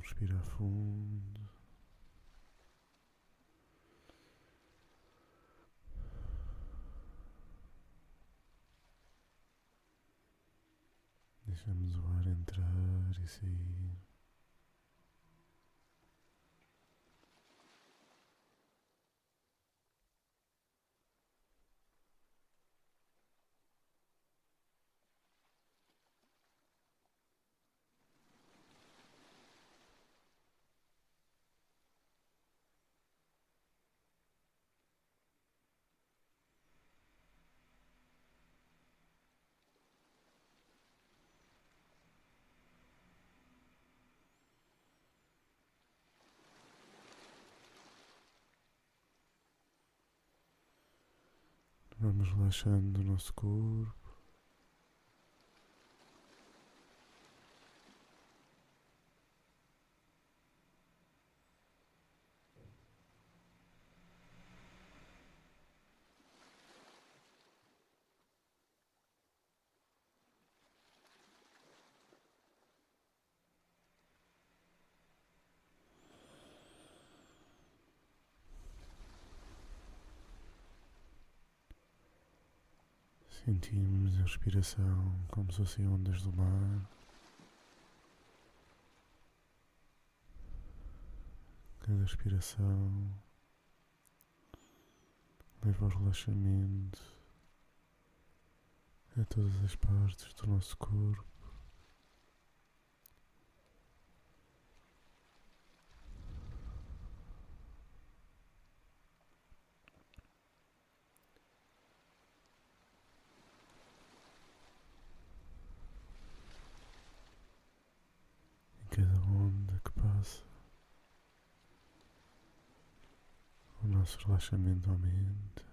respirar fundo. Deixamos o ar entrar e sair. Vamos relaxando o nosso corpo. Sentimos a respiração como se fossem ondas do mar. Cada respiração leva ao relaxamento a todas as partes do nosso corpo. cada onda que passa, o nosso relaxamento. Começamos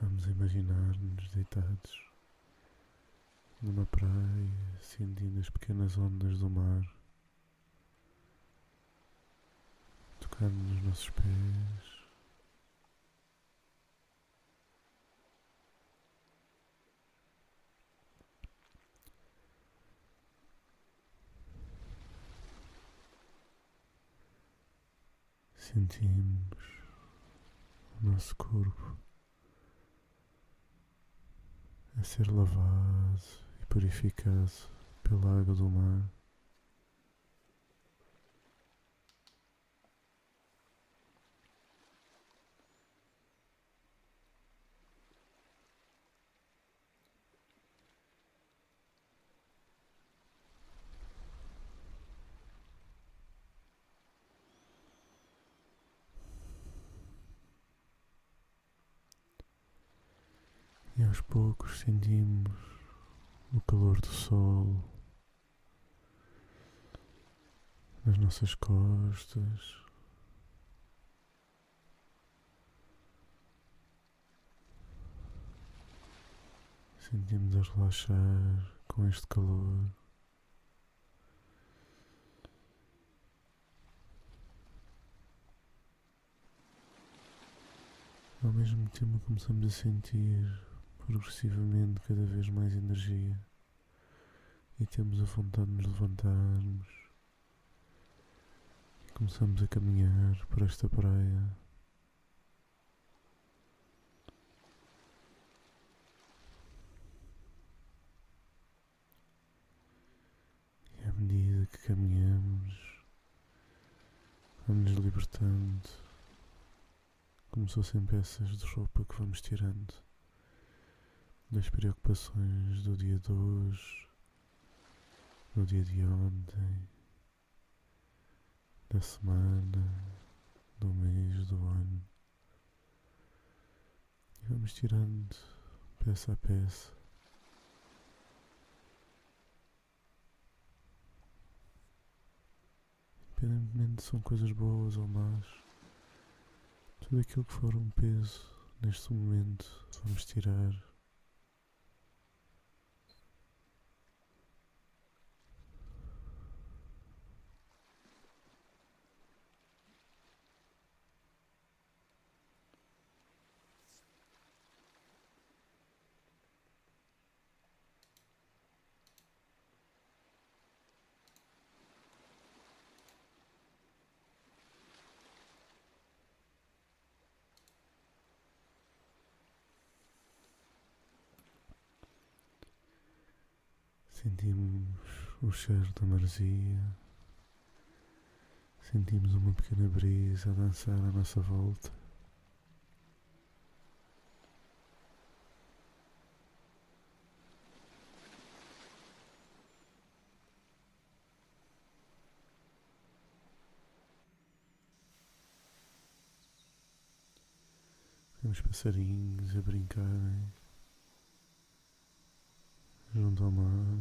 a imaginar-nos deitados numa praia, sentindo as pequenas ondas do mar tocando nos nossos pés. Sentimos o nosso corpo a ser lavado e purificado pela água do mar. Aos poucos sentimos o calor do sol nas nossas costas. Sentimos a relaxar com este calor. Ao mesmo tempo começamos a sentir progressivamente cada vez mais energia e temos a vontade de nos levantarmos. E começamos a caminhar por esta praia. E à medida que caminhamos, vamos nos libertando, como se fossem peças de roupa que vamos tirando das preocupações do dia de hoje, do dia de ontem, da semana, do mês, do ano. E vamos tirando peça a peça. Independentemente se são coisas boas ou más, Tudo aquilo que for um peso neste momento, vamos tirar. Sentimos o cheiro da maresia, sentimos uma pequena brisa a dançar à nossa volta. Vemos passarinhos a brincarem junto ao mar.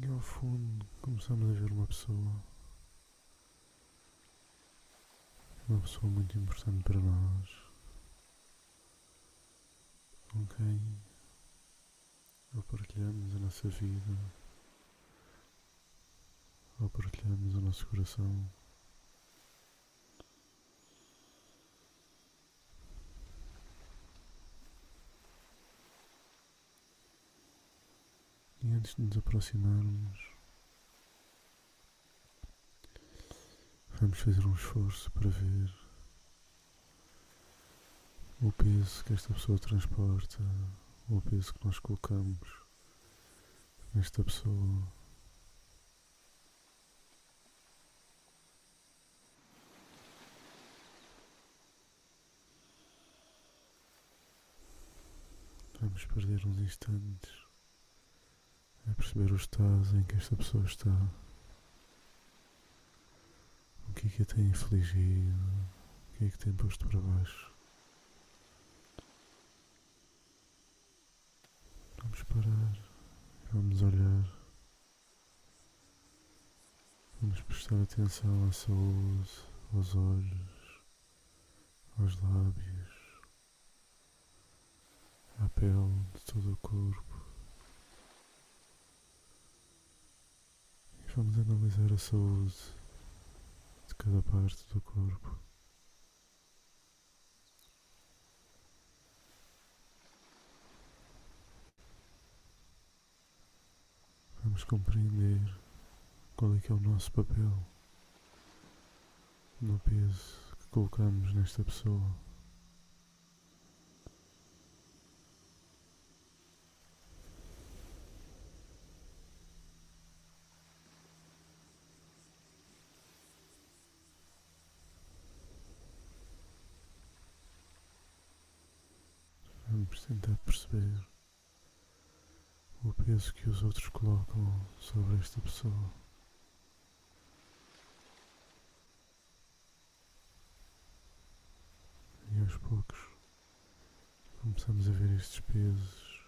E ao fundo começamos a ver uma pessoa. Uma pessoa muito importante para nós. Com quem ao partilharmos a nossa vida, ao partilharmos o nosso coração. Antes de nos aproximarmos, vamos fazer um esforço para ver o peso que esta pessoa transporta, o peso que nós colocamos nesta pessoa. Vamos perder uns instantes a perceber o estado em que esta pessoa está. O que é que a tem infligido? O que é que tem posto para baixo? Vamos parar vamos olhar. Vamos prestar atenção à saúde, aos olhos, aos lábios, à pele de todo o corpo. Vamos analisar a saúde de cada parte do corpo. Vamos compreender qual é que é o nosso papel no peso que colocamos nesta pessoa. Vamos tentar perceber o peso que os outros colocam sobre esta pessoa. E aos poucos começamos a ver estes pesos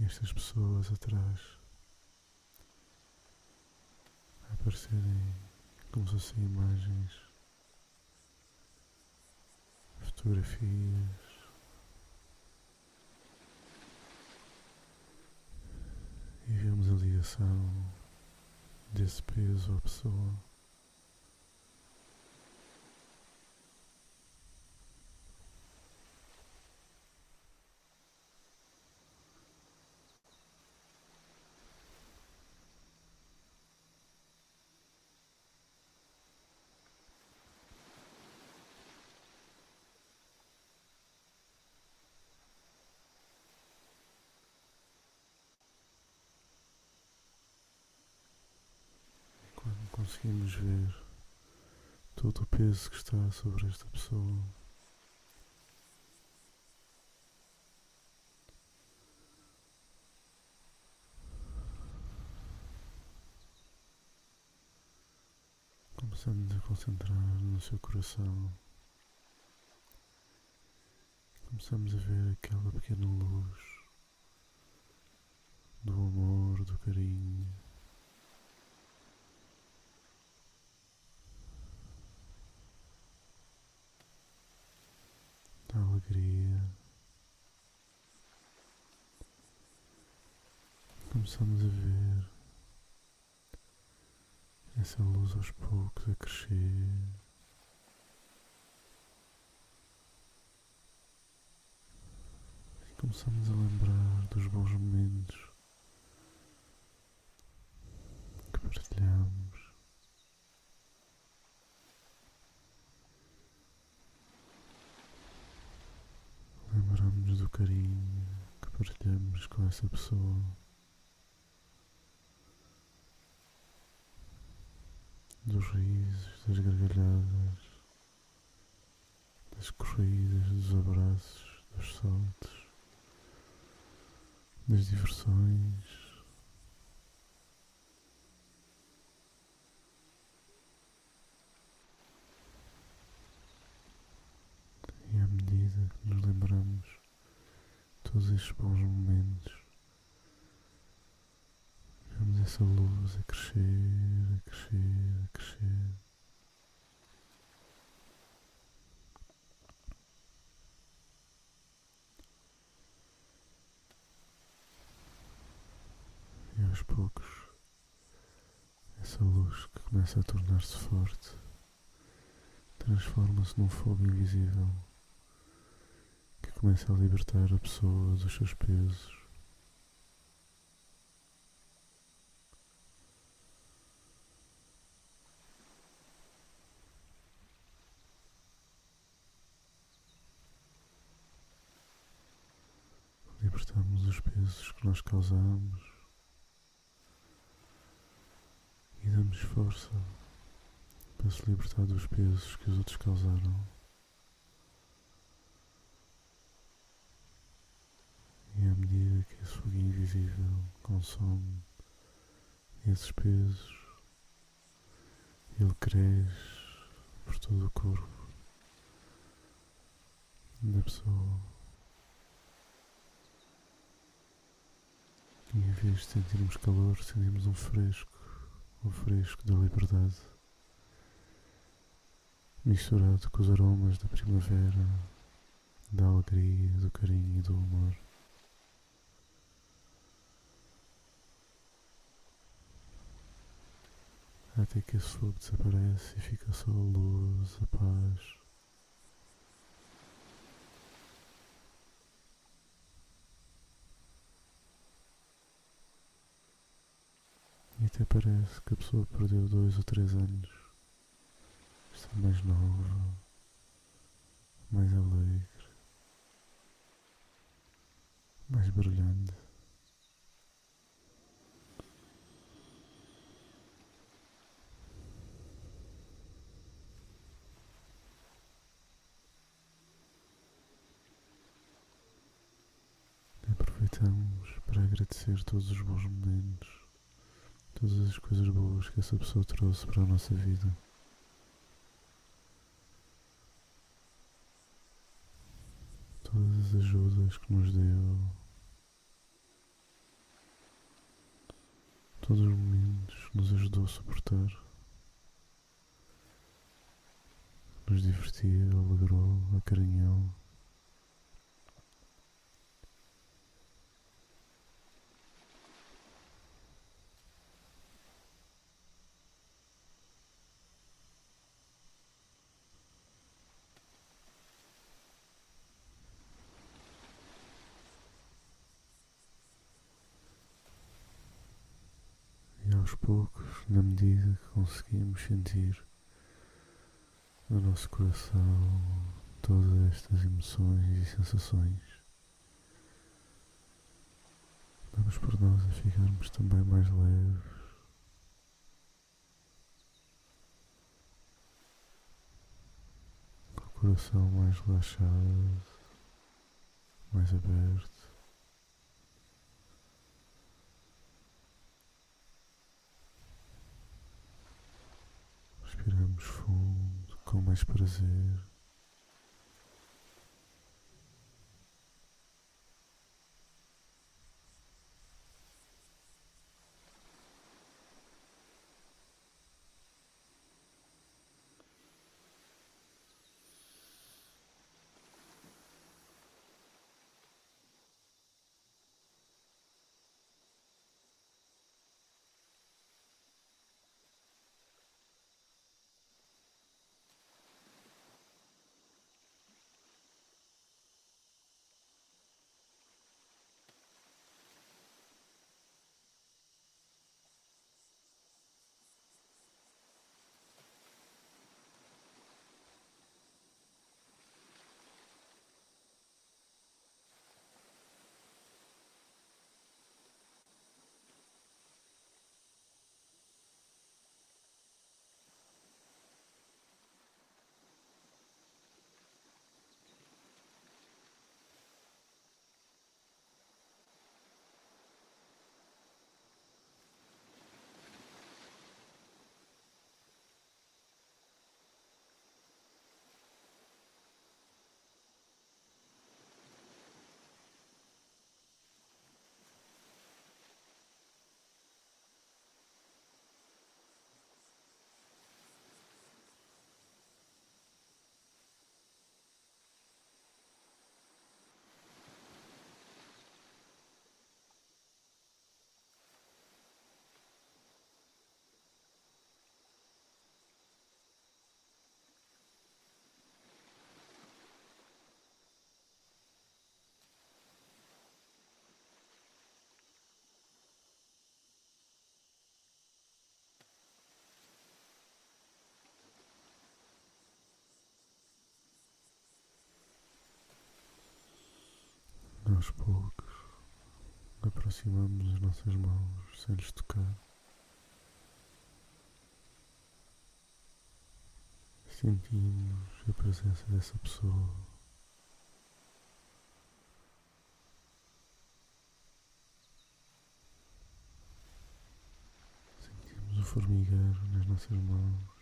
e estas pessoas atrás a aparecerem como se fossem imagens, fotografias. E vemos a ligação desse peso à pessoa. Quando conseguimos ver todo o peso que está sobre esta pessoa. Começamos a concentrar no seu coração. Começamos a ver aquela pequena luz do amor, do carinho. Da alegria. Começamos a ver essa luz aos poucos a crescer. E começamos a lembrar dos bons momentos que partilhamos. Lembramos do carinho que partilhamos com essa pessoa. dos risos, das gargalhadas, das corridas, dos abraços, dos saltos, das diversões. E à medida que nos lembramos todos estes bons momentos, vemos essa luz a crescer, a crescer, a crescer. E aos poucos, essa luz que começa a tornar-se forte transforma-se num fogo invisível começa a libertar a pessoa dos seus pesos. Libertamos os pesos que nós causamos e damos força para se libertar dos pesos que os outros causaram. E à medida que esse fogo invisível consome esses pesos, ele cresce por todo o corpo da pessoa. E em vez de sentirmos calor, sentimos um fresco, o fresco da liberdade, misturado com os aromas da primavera, da alegria, do carinho e do amor. Até que esse fogo desaparece e fica só a luz, a paz. E até parece que a pessoa perdeu dois ou três anos. Está mais nova, mais alegre, mais brilhante. Aproveitamos para agradecer todos os bons momentos todas as coisas boas que essa pessoa trouxe para a nossa vida. Todas as ajudas que nos deu. Todos os momentos que nos ajudou a suportar. Nos divertiu, alegrou, acarinhou. aos poucos, na medida que conseguimos sentir no nosso coração todas estas emoções e sensações, damos por nós a ficarmos também mais leves. Com o coração mais relaxado, mais aberto. Respiramos fundo, com mais prazer. Aos poucos aproximamos as nossas mãos sem lhes tocar. Sentimos a presença dessa pessoa. Sentimos o formigueiro nas nossas mãos.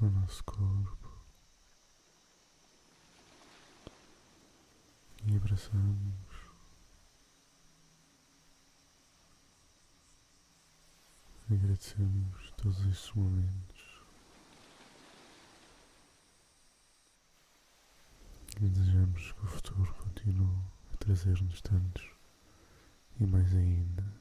no nosso corpo. E abraçamos. Agradecemos todos estes momentos. E desejamos que o futuro continue a trazer-nos tantos e mais ainda.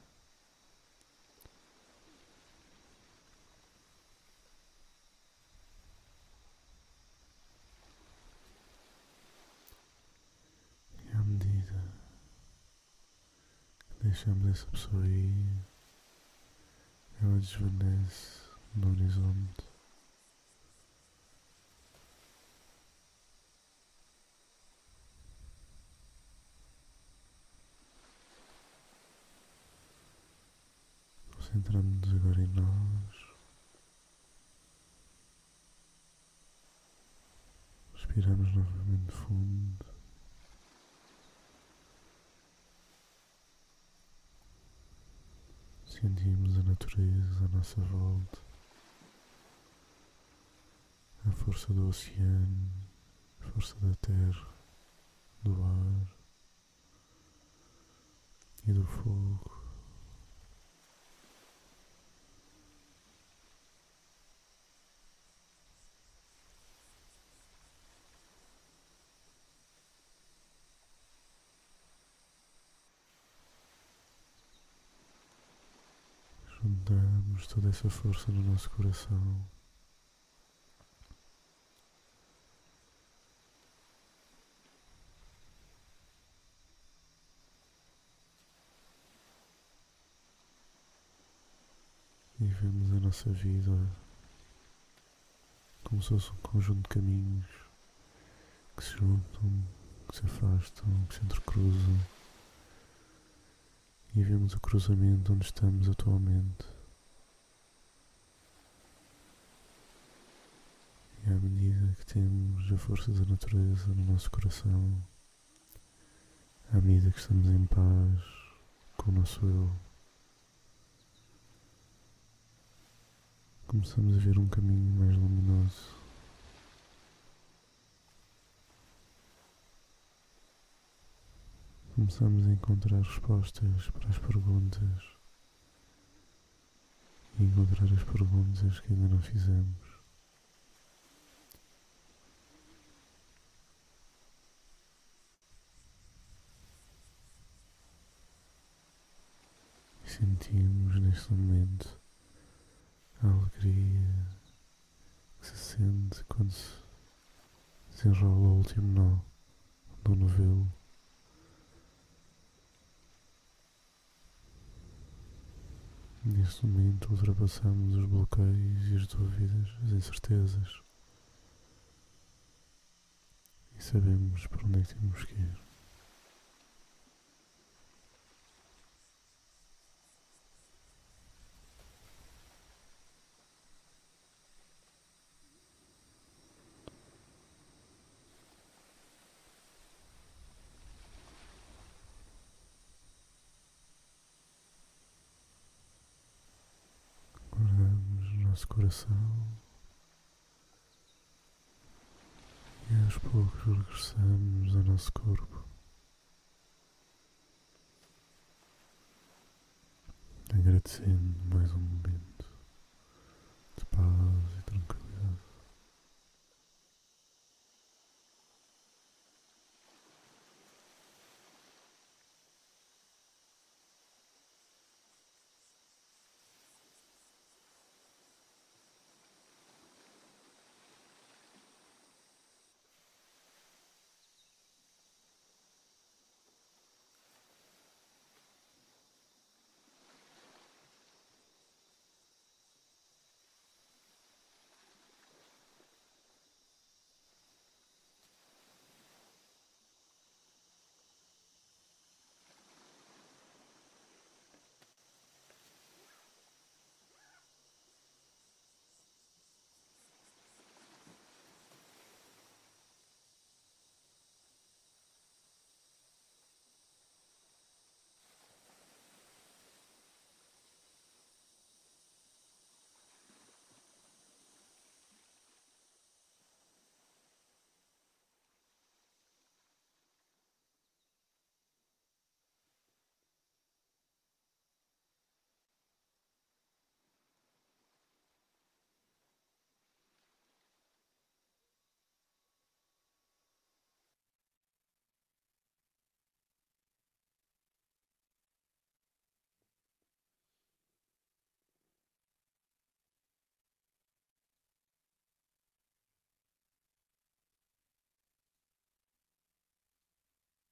Deixamos essa pessoa aí. Ela desvanece no horizonte. Concentramos-nos agora em nós. Respiramos novamente fundo. Sentimos a natureza à nossa volta, a força do oceano, a força da terra, do ar e do fogo. Toda essa força no nosso coração. E vemos a nossa vida como se fosse um conjunto de caminhos que se juntam, que se afastam, que se entrecruzam e vemos o cruzamento onde estamos atualmente. À medida que temos a força da natureza no nosso coração, à medida que estamos em paz com o nosso eu, começamos a ver um caminho mais luminoso. Começamos a encontrar respostas para as perguntas e encontrar as perguntas que ainda não fizemos. E sentimos neste momento a alegria que se sente quando se desenrola o último nó do novelo. Neste momento ultrapassamos os bloqueios e as dúvidas, as incertezas e sabemos para onde é que temos que ir. Guardamos o nosso coração e aos poucos regressamos ao nosso corpo. Agradecendo mais um momento de paz e tranquilidade.